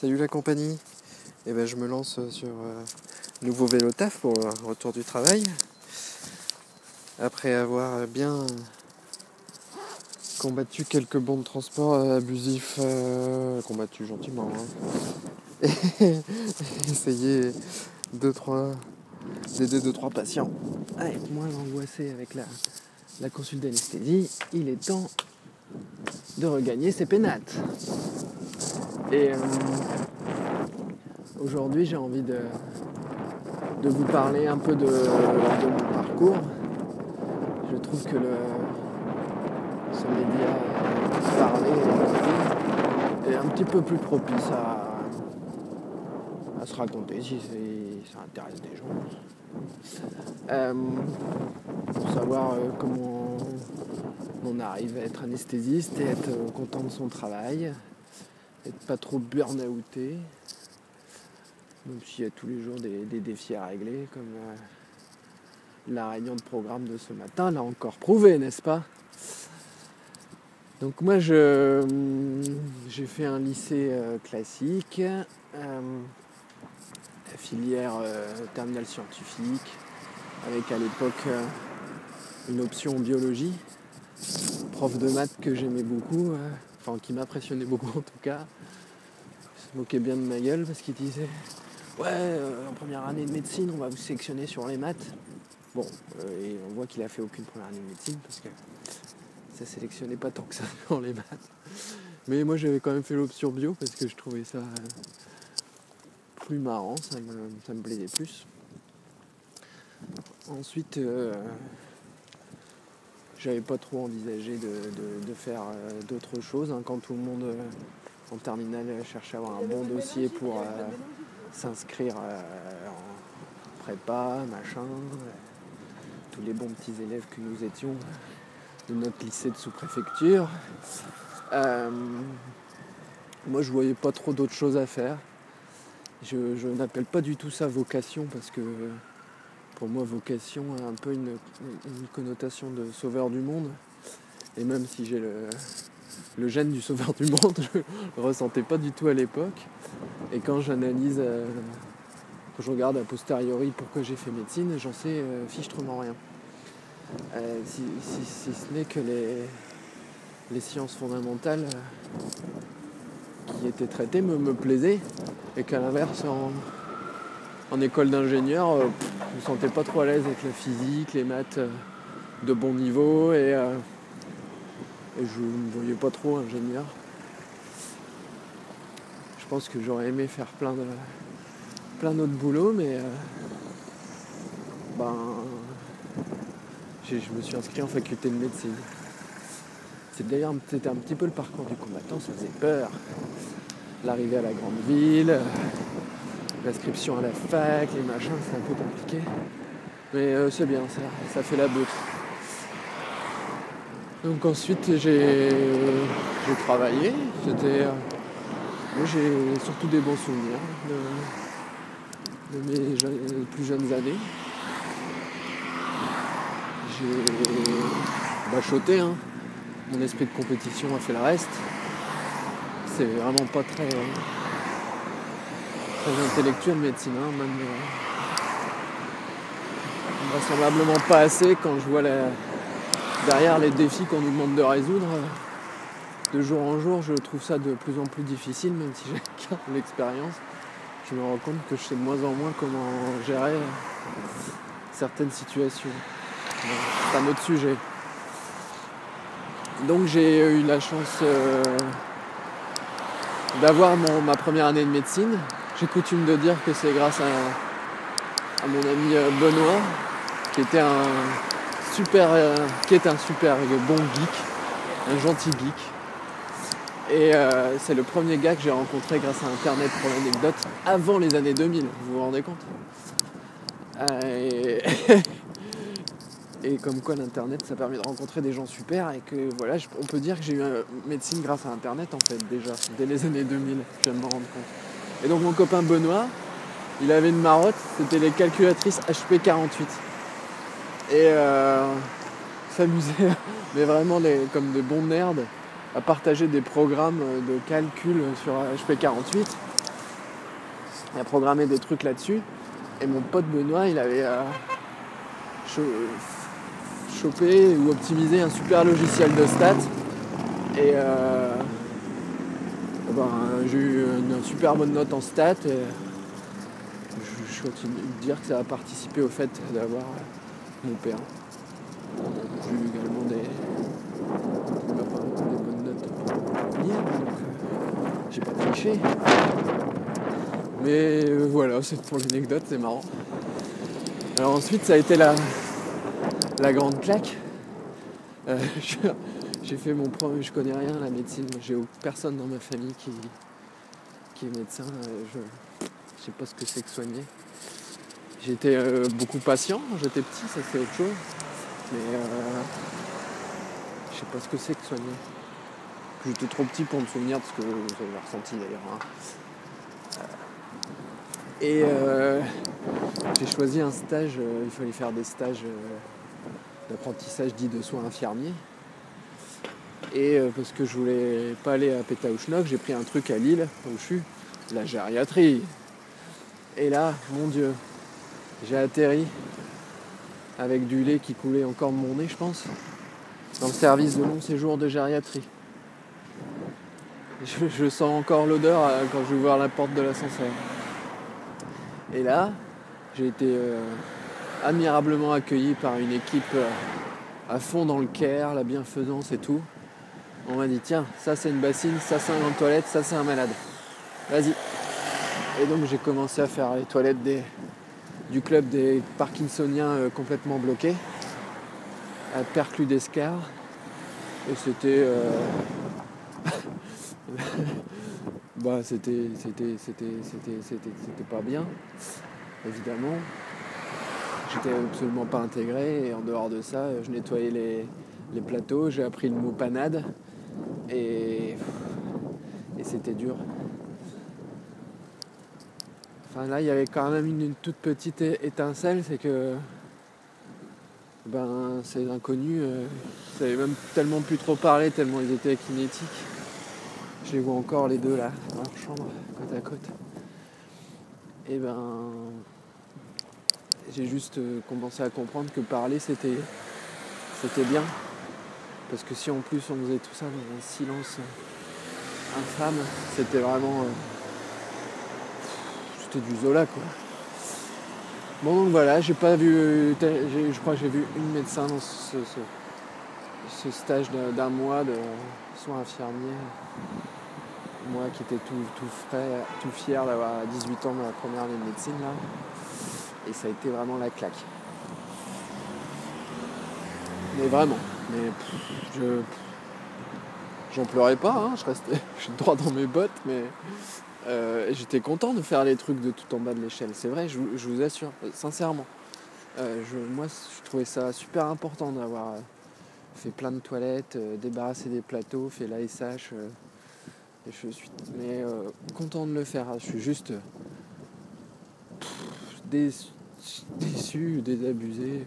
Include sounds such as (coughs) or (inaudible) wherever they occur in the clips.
Salut la compagnie. Et ben je me lance sur euh, nouveau vélo taf pour le retour du travail. Après avoir bien combattu quelques bons de transport abusifs, euh, combattu gentiment, hein. (laughs) et essayer deux trois d'aider deux trois patients à être moins angoissés avec la, la consulte d'anesthésie, il est temps de regagner ses pénates. Et euh, aujourd'hui, j'ai envie de, de vous parler un peu de, mon parcours. Je trouve que le, ce média parler est un petit peu plus propice à, à se raconter si ça intéresse des gens. Euh, pour savoir euh, comment on arrive à être anesthésiste et être content de son travail pas trop burn-outé, même s'il y a tous les jours des, défis à régler, comme euh, la réunion de programme de ce matin l'a encore prouvé, n'est-ce pas? Donc moi, je, hum, j'ai fait un lycée euh, classique, euh, filière terminale scientifique, avec à l'époque une option biologie, prof de maths que j'aimais beaucoup qui m'impressionnait beaucoup (laughs) en tout cas. Se moquait bien de ma gueule parce qu'il disait Ouais, euh, en première année de médecine, on va vous sélectionner sur les maths. Bon, euh, et on voit qu'il a fait aucune première année de médecine parce que ça sélectionnait pas tant que ça (laughs) dans les maths. Mais moi j'avais quand même fait l'option bio parce que je trouvais ça euh, plus marrant, ça me, plaisait plus. Ensuite, j'avais pas trop envisagé de, faire euh, d'autres choses. Hein. quand tout le monde en terminale cherchait à avoir un bon dossier pour euh, s'inscrire en prépa, machin, tous les bons petits élèves que nous étions de notre lycée de sous-préfecture. moi je voyais pas trop d'autres choses à faire. je n'appelle pas du tout ça vocation parce que pour moi, vocation a un peu une, connotation de sauveur du monde. Et même si j'ai le, gène du sauveur du monde, je ne le ressentais pas du tout à l'époque. Et quand j'analyse, euh, quand je regarde a posteriori pourquoi j'ai fait médecine, j'en sais euh, fichtrement rien. Euh, si, ce n'est que les, sciences fondamentales qui étaient traitées me, plaisaient et qu'à l'inverse, en, école d'ingénieur, euh, je me sentais pas trop à l'aise avec la physique, les maths euh, de bon niveau et, euh, je ne me voyais pas trop ingénieur. Je pense que j'aurais aimé faire plein d'autres boulots, mais ben je me suis inscrit en faculté de médecine. C'est d'ailleurs c'était un petit peu le parcours du combattant, ça faisait peur. L'arrivée à la grande ville, l'inscription à la fac, les machins, c'est un peu compliqué. Mais euh, c'est bien, ça, ça fait la bouffe. Donc ensuite j'ai travaillé. C'était. Euh, j'ai surtout des bons souvenirs de, mes plus jeunes années. J'ai bachoté, hein. mon esprit de compétition a fait le reste. C'est vraiment pas très intellectuel médecine, hein, même euh, vraisemblablement pas assez quand je vois derrière les défis qu'on nous demande de résoudre. De jour en jour, je trouve ça de plus en plus difficile, même si (laughs) j'ai l'expérience. Je me rends compte que je sais de moins en moins comment gérer certaines situations. c'est un autre sujet. Donc j'ai eu la chance euh, d'avoir ma première année de médecine j'ai coutume de dire que c'est grâce à, mon ami euh, Benoît, qui était un super, euh, qui est un super bon geek, un gentil geek. Et euh, c'est le premier gars que j'ai rencontré grâce à Internet pour l'anecdote avant les années 2000, vous vous rendez compte? Et... (laughs) et... comme quoi l'Internet ça permet de rencontrer des gens super et que voilà, on peut dire que j'ai eu médecine grâce à Internet en fait déjà, dès les années 2000, je viens de me rendre compte. Et donc mon copain Benoît, il avait une marotte, c'était les calculatrices HP48. Et euh, s'amusait, (laughs) mais vraiment comme des bons nerds, à partager des programmes de calcul sur HP48. et à programmer des trucs là-dessus. Et mon pote Benoît, il avait euh, chopé ou optimisé un super logiciel de stats. Et euh, ben, j'ai eu une super bonne note en stats. Et je, continue de dire que ça a participé au fait d'avoir mon père. J'ai eu également des, des bonnes notes hier, donc euh, j'ai pas triché. Mais euh, voilà, c'est pour l'anecdote, c'est marrant. Alors ensuite, ça a été la, la grande claque. Euh, (laughs) j'ai fait mon premier, je connais rien à la médecine, j'ai personne dans ma famille qui, qui est médecin, je ne sais pas ce que c'est que soigner. J'étais beaucoup patient, j'étais petit, ça c'est autre chose, mais je sais pas ce que c'est que soigner. J'étais trop petit pour me souvenir de ce que j'avais ressenti d'ailleurs. Hein. Et euh, j'ai choisi un stage, euh, il fallait faire des stages euh, d'apprentissage dit de soins infirmiers. Et parce que je voulais pas aller à Pétaouchnok, j'ai pris un truc à Lille, où je suis, la gériatrie. Et là, mon Dieu, j'ai atterri avec du lait qui coulait encore mon nez, je pense, dans le service de long séjour de gériatrie. Je, sens encore l'odeur quand je vais voir la porte de l'ascenseur. Et là, j'ai été euh, admirablement accueilli par une équipe euh, à fond dans le care, la bienfaisance et tout. On m'a dit tiens, ça c'est une bassine, ça c'est un toilette, ça c'est un malade. Vas-y. Et donc j'ai commencé à faire les toilettes du club des Parkinsoniens euh, complètement bloqués, à Perclus d'Escar. Et c'était. (laughs) bah c'était c'était c'était c'était c'était pas bien évidemment j'étais absolument pas intégré et en dehors de ça je nettoyais les, plateaux j'ai appris le mot panade et et c'était dur là il y avait quand même une, toute petite étincelle c'est que ben ces inconnus euh, ça même tellement plus trop parler tellement ils étaient kinétiques je les vois encore les deux là, dans leur chambre, côte à côte. Et ben j'ai juste euh, commencé à comprendre que parler c'était c'était bien. Parce que si en plus on faisait tout ça dans un silence infâme, c'était vraiment. Euh, c'était du Zola quoi. Bon donc voilà, j'ai pas vu. Je crois que j'ai vu une médecin dans ce, stage d'un mois de soins infirmiers moi qui étais tout, frais, tout fier d'avoir 18 ans dans la première année de médecine là. Et ça a été vraiment la claque. Mais vraiment. Mais je. J'en pleurais pas, hein, je restais (laughs) je suis droit dans mes bottes, mais euh, j'étais content de faire les trucs de tout en bas de l'échelle. C'est vrai, je, vous assure, sincèrement. Euh, moi, je trouvais ça super important d'avoir fait plein de toilettes, euh, débarrassé des plateaux, fait l'ASH, je suis mais, euh, content de le faire. Je suis juste déçu, désabusé.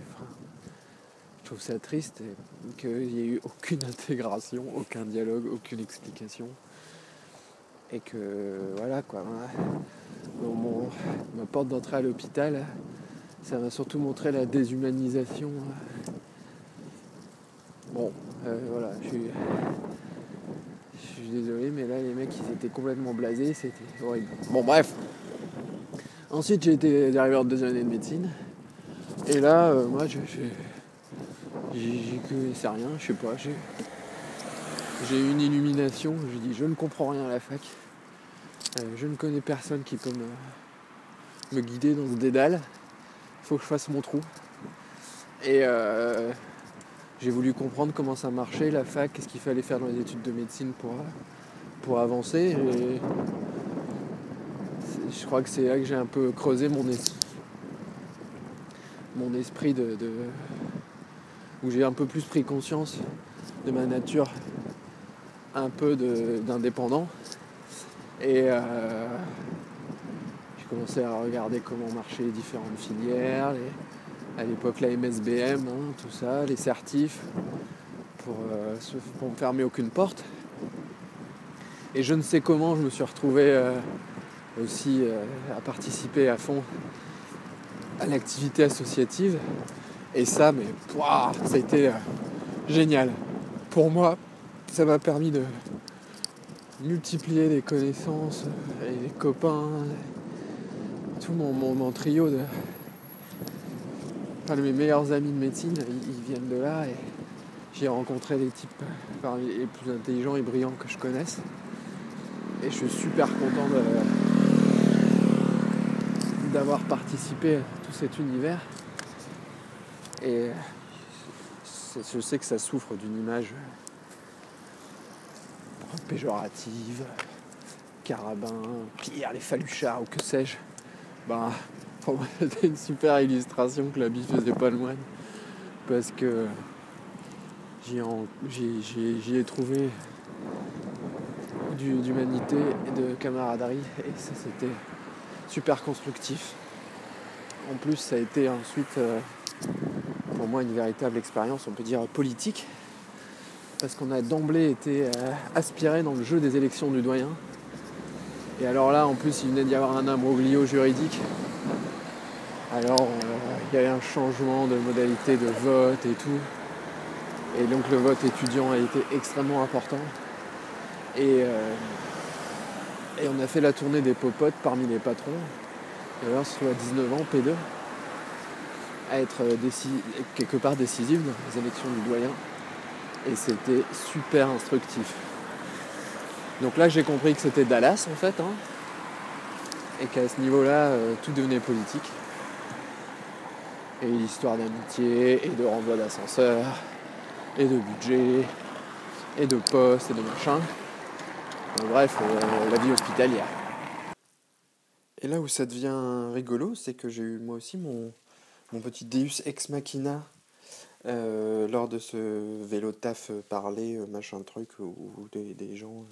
je trouve ça triste qu'il n'y ait eu aucune (laughs) intégration, aucun dialogue, aucune explication. Et que voilà quoi. Mon, ma porte d'entrée à l'hôpital, ça m'a surtout montré la déshumanisation. Bon, euh, voilà, je suis je suis désolé, mais là, les mecs, ils étaient complètement blasés, c'était horrible. Bon, bref. Ensuite, j'ai été arrivé en deuxième année de médecine. Et là, euh, moi, je, j'y connaissais rien, je sais pas. J'ai eu une illumination. Je dis, je ne comprends rien à la fac. Euh, je ne connais personne qui peut me, guider dans ce dédale. Il faut que je fasse mon trou. Et euh, j'ai voulu comprendre comment ça marchait, la fac, qu'est-ce qu'il fallait faire dans les études de médecine pour, pour avancer. Je crois que c'est là que j'ai un peu creusé mon, mon esprit de, où j'ai un peu plus pris conscience de ma nature un peu d'indépendant. Et euh, j'ai commencé à regarder comment marchaient les différentes filières, à l'époque la MSBM, hein, tout ça, les certifs, pour, euh, pour me fermer aucune porte. Et je ne sais comment je me suis retrouvé euh, aussi à participer à fond à l'activité associative. Et ça, mais ça a été génial. Pour moi, ça m'a permis de multiplier les connaissances et les copains, tout mon, trio de. Enfin, mes meilleurs amis de médecine, ils, viennent de là et j'ai rencontré des types parmi les plus intelligents et brillants que je connaisse. Et je suis super content d'avoir participé à tout cet univers. Et je sais que ça souffre d'une image péjorative, carabin, Pierre, les faluchards ou que sais-je. Bah, pour moi, (laughs) c'était une super illustration que la bille faisait pas le moine. Parce que j'y ai trouvé d'humanité et de camaraderie. Et ça, c'était super constructif. En plus, ça a été ensuite, euh, pour moi, une véritable expérience, on peut dire, politique parce qu'on a d'emblée été euh, aspiré dans le jeu des élections du doyen. Et alors là, en plus, il venait d'y avoir un imbroglio juridique. Alors, euh, il y avait un changement de modalité de vote et tout. Et donc, le vote étudiant a été extrêmement important. Et, euh, on a fait la tournée des popotes parmi les patrons. D'ailleurs, soit 19 ans, P2, à être quelque part décisive dans les élections du doyen et c'était super instructif. Donc là j'ai compris que c'était Dallas en fait, hein, et qu'à ce niveau-là euh, tout devenait politique. Et l'histoire d'amitié, et de renvoi d'ascenseur, et de budget, et de poste, et de machin. bref, euh, la vie hospitalière. Et là où ça devient rigolo, c'est que j'ai eu moi aussi mon, mon petit Deus ex machina euh, lors de ce vélo taf euh, parler, euh, machin truc, où, des, gens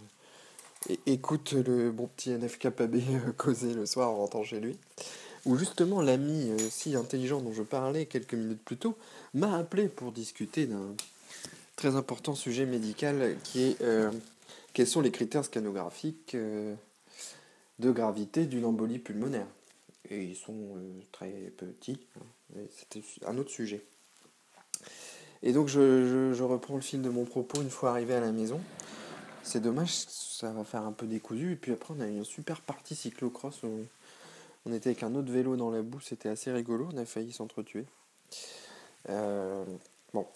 écoutent le bon petit NFKB causer le soir en rentrant chez lui, où justement l'ami si intelligent dont je parlais quelques minutes plus tôt m'a appelé pour discuter d'un très important sujet médical qui est quels sont les critères scanographiques de gravité d'une embolie pulmonaire. Et ils sont très petits, hein, c'était un autre sujet. Et donc je, reprends le fil de mon propos une fois arrivé à la maison. C'est dommage, ça va faire un peu décousu. Et puis après, on a eu une super partie cyclocross. Où on était avec un autre vélo dans la boue, c'était assez rigolo. On a failli s'entretuer. Euh, bon.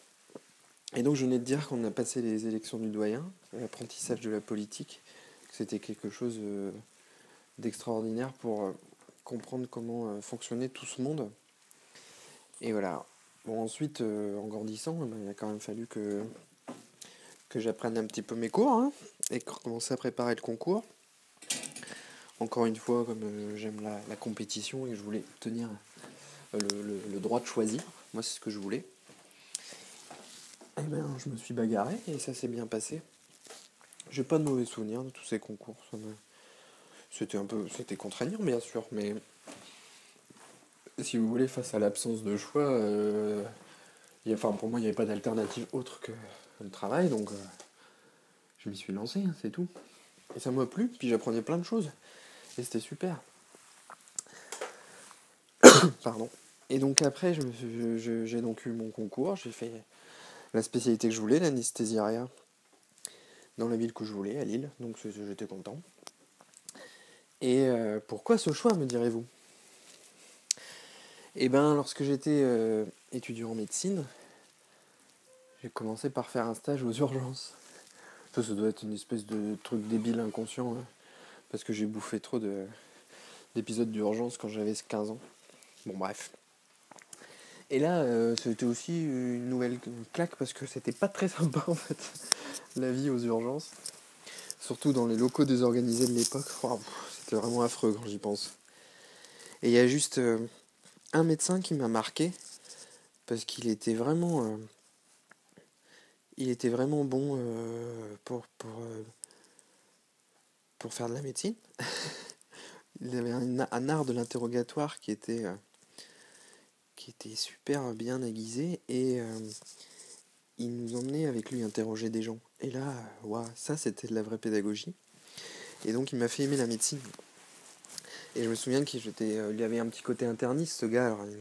Et donc je venais de dire qu'on a passé les élections du doyen, l'apprentissage de la politique. C'était quelque chose euh, d'extraordinaire pour euh, comprendre comment fonctionnait tout ce monde. Et voilà, Bon, ensuite, euh, en grandissant, eh ben, il a quand même fallu que, que j'apprenne un petit peu mes cours hein, et commencer à préparer le concours. Encore une fois, comme euh, j'aime la, compétition et que je voulais obtenir euh, le, droit de choisir, moi c'est ce que je voulais. Eh ben, je me suis bagarré et ça s'est bien passé. J'ai pas de mauvais souvenirs de tous ces concours. C'était un peu, c'était contraignant bien sûr, mais si vous voulez, face à l'absence de choix, euh, enfin, pour moi, il n'y avait pas d'alternative autre que le travail, donc euh, je m'y suis lancé, hein, c'est tout. Et ça m'a plu, puis j'apprenais plein de choses. Et c'était super. (coughs) Pardon. Et donc après, j'ai donc eu mon concours, j'ai fait la spécialité que je voulais, l'anesthésiaria, dans la ville que je voulais, à Lille, donc j'étais content. Et euh, pourquoi ce choix, me direz-vous? Eh bien, lorsque j'étais euh, étudiant en médecine, j'ai commencé par faire un stage aux urgences. Ça, doit être une espèce de truc débile inconscient, hein, parce que j'ai bouffé trop d'épisodes d'urgence quand j'avais 15 ans. Bon, bref. Et là, euh, c'était aussi une nouvelle claque parce que c'était pas très sympa en fait, la vie aux urgences. Surtout dans les locaux désorganisés de l'époque. c'était vraiment affreux quand j'y pense. Et il y a juste. Euh, un médecin qui m'a marqué parce qu'il était vraiment euh, il était vraiment bon euh, pour pour euh, pour faire de la médecine. (laughs) Il avait un, art de l'interrogatoire qui était qui était super bien aiguisé et il nous emmenait avec lui interroger des gens. Et là ça c'était de la vraie pédagogie. Et donc il m'a fait aimer la médecine Et je me souviens qu'il il y avait un petit côté interniste, ce gars. Alors, il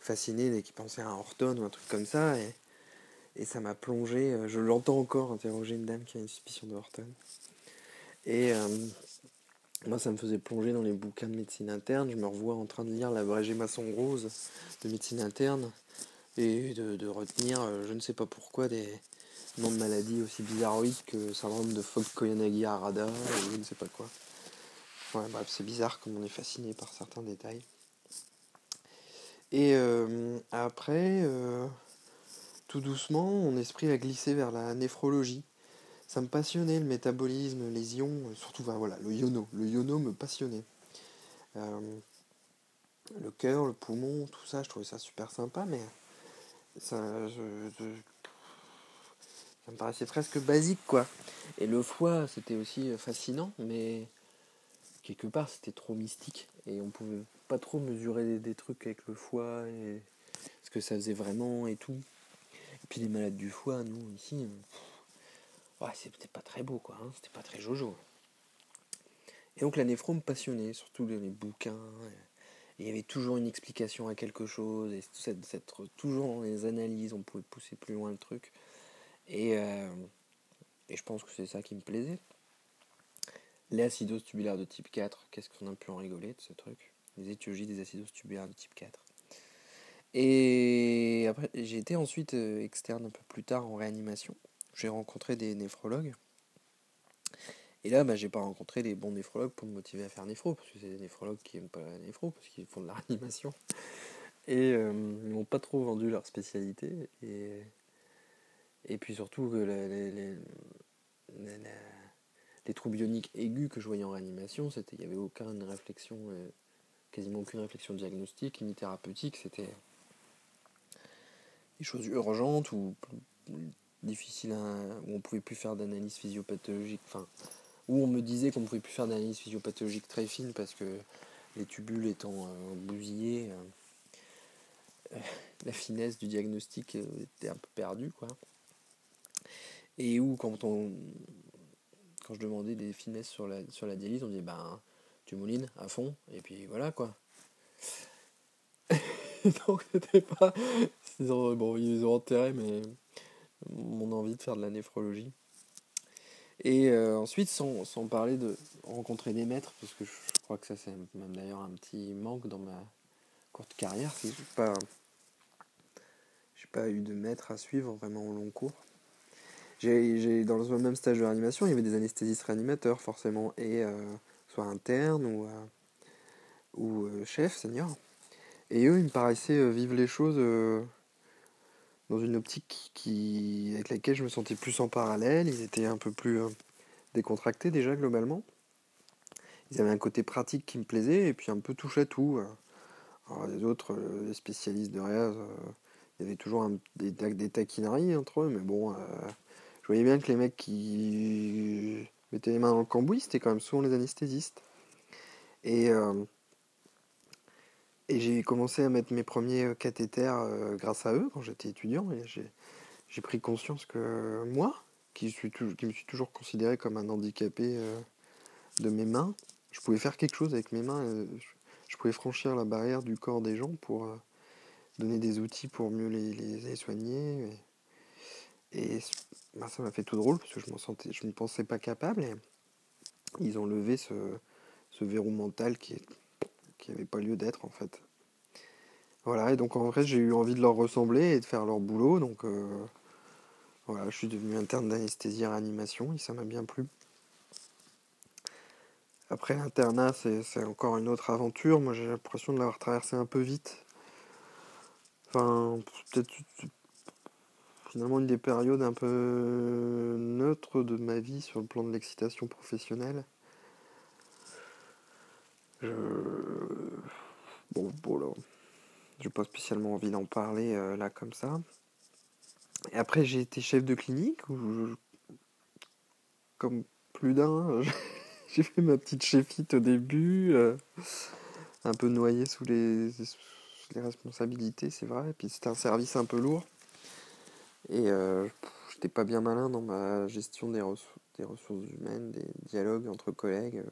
fascinait dès qu'il pensait à Horton ou un truc comme ça. Et, ça m'a plongé. Je l'entends encore interroger une dame qui a une suspicion de Horton. Et moi, ça me faisait plonger dans les bouquins de médecine interne. Je me revois en train de lire La vraie maçon rose de médecine interne et de, retenir, euh, je ne sais pas pourquoi, des noms de maladies aussi bizarroïdes que syndrome de fogg koyanagi arada ou je ne sais pas quoi. Ouais, bref, c'est bizarre comme on est fasciné par certains détails. Et euh, après, euh, tout doucement, mon esprit a glissé vers la néphrologie ça me passionnait le métabolisme, les ions, surtout voilà, le yono. Le yono me passionnait. Euh, le cœur, le poumon, tout ça, je trouvais ça super sympa, mais ça, ça me paraissait presque basique, quoi. Et le foie, c'était aussi fascinant, mais quelque part, c'était trop mystique. Et on pouvait pas trop mesurer des, trucs avec le foie, et ce que ça faisait vraiment et tout. Et puis les malades du foie, nous, ici, ouais, c'était pas très beau, quoi. Hein, c'était pas très jojo. Et donc la néphro me passionnait, surtout les, bouquins. il y avait toujours une explication à quelque chose, et cette, toujours dans les analyses, on pouvait pousser plus loin le truc. Et, euh, et je pense que c'est ça qui me plaisait. Les acidoses tubulaires de type 4, qu'est-ce qu'on a pu en rigoler de ce truc? Les étiologies des acidoses tubulaires de type 4. Et après, j'ai été ensuite euh, externe un peu plus tard en réanimation j'ai rencontré des néphrologues. Et là, bah, j'ai pas rencontré les bons néphrologues pour me motiver à faire néphro, parce que c'est des néphrologues qui aiment pas la néphro, parce qu'ils font de la réanimation. Et euh, ils m'ont pas trop vendu leur spécialité. Et, et puis surtout que les, les, troubles bioniques aigus que je voyais en réanimation, c'était il n'y avait aucune réflexion, euh, quasiment aucune réflexion diagnostique ni thérapeutique. C'était des choses urgentes ou difficile où on pouvait plus faire d'analyse physiopathologique, enfin, où on me disait qu'on ne pouvait plus faire d'analyse physiopathologique très fine parce que les tubules étant euh, bousillés, euh, la finesse du diagnostic était un peu perdue, quoi. Et où quand on quand je demandais des finesses sur la, sur la dialyse, on disait ben tu moulines à fond, et puis voilà quoi. (laughs) Donc c'était pas. Bon, ils ont enterré, mais mon envie de faire de la néphrologie. Et euh, ensuite, sans, sans, parler de rencontrer des maîtres, parce que je, crois que ça c'est même d'ailleurs un petit manque dans ma courte carrière, c'est je n'ai pas eu de maître à suivre vraiment au long cours. J'ai, dans le même stage de réanimation, il y avait des anesthésistes réanimateurs forcément, et euh, soit internes ou, euh, ou chefs, seniors. Et eux, ils me paraissaient vivre les choses dans une optique qui, avec laquelle je me sentais plus en parallèle. Ils étaient un peu plus euh, décontractés déjà globalement. Ils avaient un côté pratique qui me plaisait et puis un peu touche à tout. Les autres, euh, les spécialistes de réa, euh, il y avait toujours des, des, taquineries entre eux, mais bon, je voyais bien que les mecs qui mettaient les mains dans le cambouis, c'était quand même souvent les anesthésistes. Et et j'ai commencé à mettre mes premiers euh, cathéters euh, grâce à eux quand j'étais étudiant. Et j'ai pris conscience que moi, qui, me suis toujours considéré comme un handicapé euh, de mes mains, je pouvais faire quelque chose avec mes mains. je, pouvais franchir la barrière du corps des gens pour donner des outils pour mieux les, soigner. Bah, ça m'a fait tout drôle parce que je, sentais, je me pensais pas capable. Et ils ont levé ce, verrou mental qui qui n'avait pas lieu d'être en fait. Voilà, et donc en vrai j'ai eu envie de leur ressembler et de faire leur boulot, donc euh, voilà, je suis devenu interne d'anesthésie et réanimation et ça m'a bien plu. Après l'internat, c'est encore une autre aventure. Moi, j'ai l'impression de l'avoir traversé un peu vite. Enfin, peut-être finalement une des périodes un peu neutres de ma vie sur le plan de l'excitation professionnelle. Je... Bon, bon j'ai pas spécialement envie d'en parler euh, là comme ça. Et après, j'ai été chef de clinique, comme plus d'un, (laughs) j'ai fait ma petite chefite au début, euh, un peu noyé sous les, les responsabilités, c'est vrai. Et puis c'était un service un peu lourd. Et euh, j'étais pas bien malin dans ma gestion des, des ressources humaines, des dialogues entre collègues.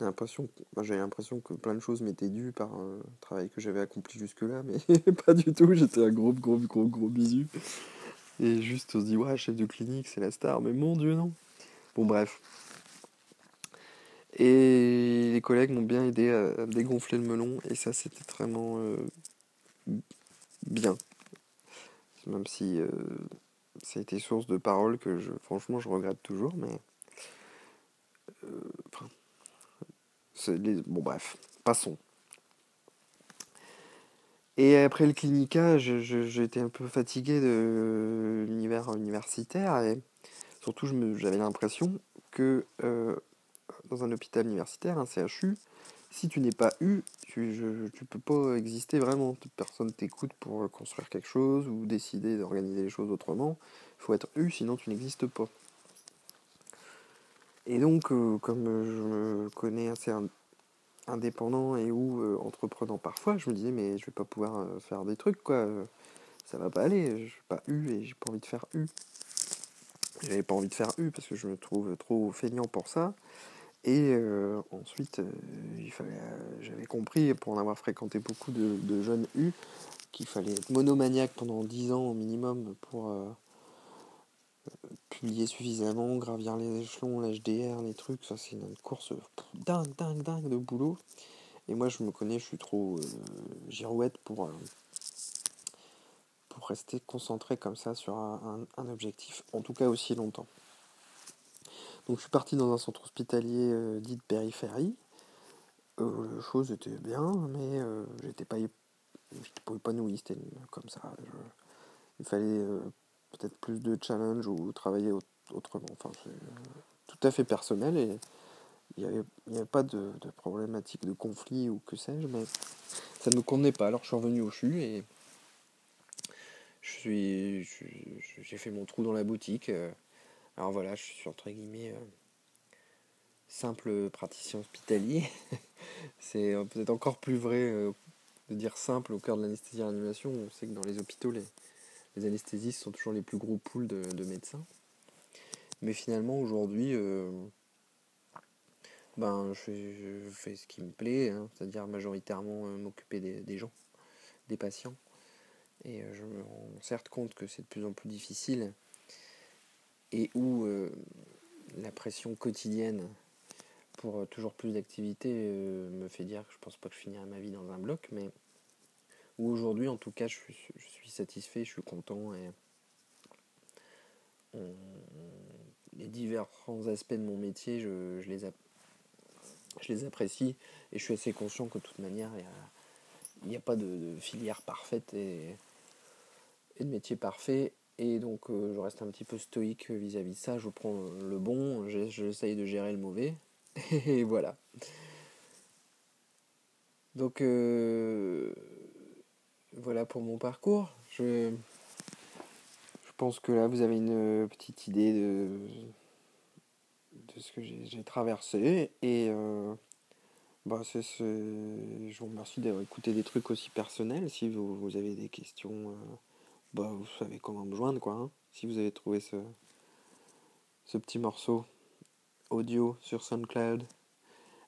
l'impression, j'avais l'impression que plein de choses m'étaient dues par un travail que j'avais accompli jusque-là, (laughs) mais pas du tout. J'étais un gros, gros, gros, gros bisu. Et juste, on se dit, ouais, chef de clinique, c'est la star, mais mon Dieu, non. Bon, bref. Et les collègues m'ont bien aidé à, dégonfler le melon, et ça, c'était vraiment euh, bien. Même si euh, ça a été source de paroles que, je, franchement, je regrette toujours, mais. Euh, bon, bref, passons. Et après le clinica, j'étais un peu fatigué de l'univers universitaire et surtout j'avais l'impression que euh, dans un hôpital universitaire, un CHU, si tu n'es pas eu, tu, ne peux pas exister vraiment. Personne t'écoute pour construire quelque chose ou décider d'organiser les choses autrement. Il faut être eu, sinon tu n'existes pas. Et donc, euh, comme je me connais assez indépendant et ou euh, entreprenant parfois, je me disais mais je vais pas pouvoir euh, faire des trucs quoi, ça va pas aller, je suis pas eu et j'ai pas envie de faire U. J'avais pas envie de faire U parce que je me trouve trop feignant pour ça. Et ensuite, il fallait, j'avais compris, pour en avoir fréquenté beaucoup de, jeunes U, qu'il fallait être monomaniaque pendant 10 ans au minimum pour publier suffisamment, gravir les échelons, l'HDR, les trucs, ça c'est une course dingue, dingue, dingue de boulot. Et moi je me connais, je suis trop euh, girouette pour, euh, pour rester concentré comme ça sur un, objectif, en tout cas aussi longtemps. Donc je suis parti dans un centre hospitalier euh, dit de périphérie. les choses étaient bien, mais j'étais pas, épanoui, c'était comme ça. il fallait peut-être plus de challenge ou travailler autrement. Enfin, c'est tout à fait personnel et il n'y avait, pas de, problématique de conflit ou que sais-je, mais ça ne me convenait pas. Alors je suis revenu au CHU et je suis, j'ai fait mon trou dans la boutique. Alors voilà, je suis entre guillemets euh, simple praticien hospitalier. (laughs) c'est peut-être encore plus vrai euh, de dire simple au cœur de l'anesthésie réanimation. On sait que dans les hôpitaux, les, anesthésistes sont toujours les plus gros pools de, médecins. Mais finalement, aujourd'hui, euh, ben, je, fais ce qui me plaît, hein, c'est-à-dire majoritairement euh, m'occuper des, gens, des patients. Et euh, je me rends certes compte que c'est de plus en plus difficile et où la pression quotidienne pour toujours plus d'activités me fait dire que je pense pas que je finirai ma vie dans un bloc, mais où aujourd'hui en tout cas je suis, satisfait, je suis content et les différents aspects de mon métier je, les, apprécie et je suis assez conscient que de toute manière il n'y a, pas de, filière parfaite et, de métier parfait et donc euh, je reste un petit peu stoïque vis-à-vis de ça, je prends le bon, j'essaye de gérer le mauvais (laughs) et voilà. Donc euh, voilà pour mon parcours. Je, je pense que là, vous avez une petite idée de, de ce que j'ai traversé. Et euh, bah, je vous remercie d'avoir écouté des trucs aussi personnels. Si vous, avez des questions, euh, bah, vous savez comment me joindre. Quoi, hein. si vous avez trouvé ce, ce petit morceau audio sur SoundCloud.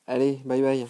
Allez, bye bye.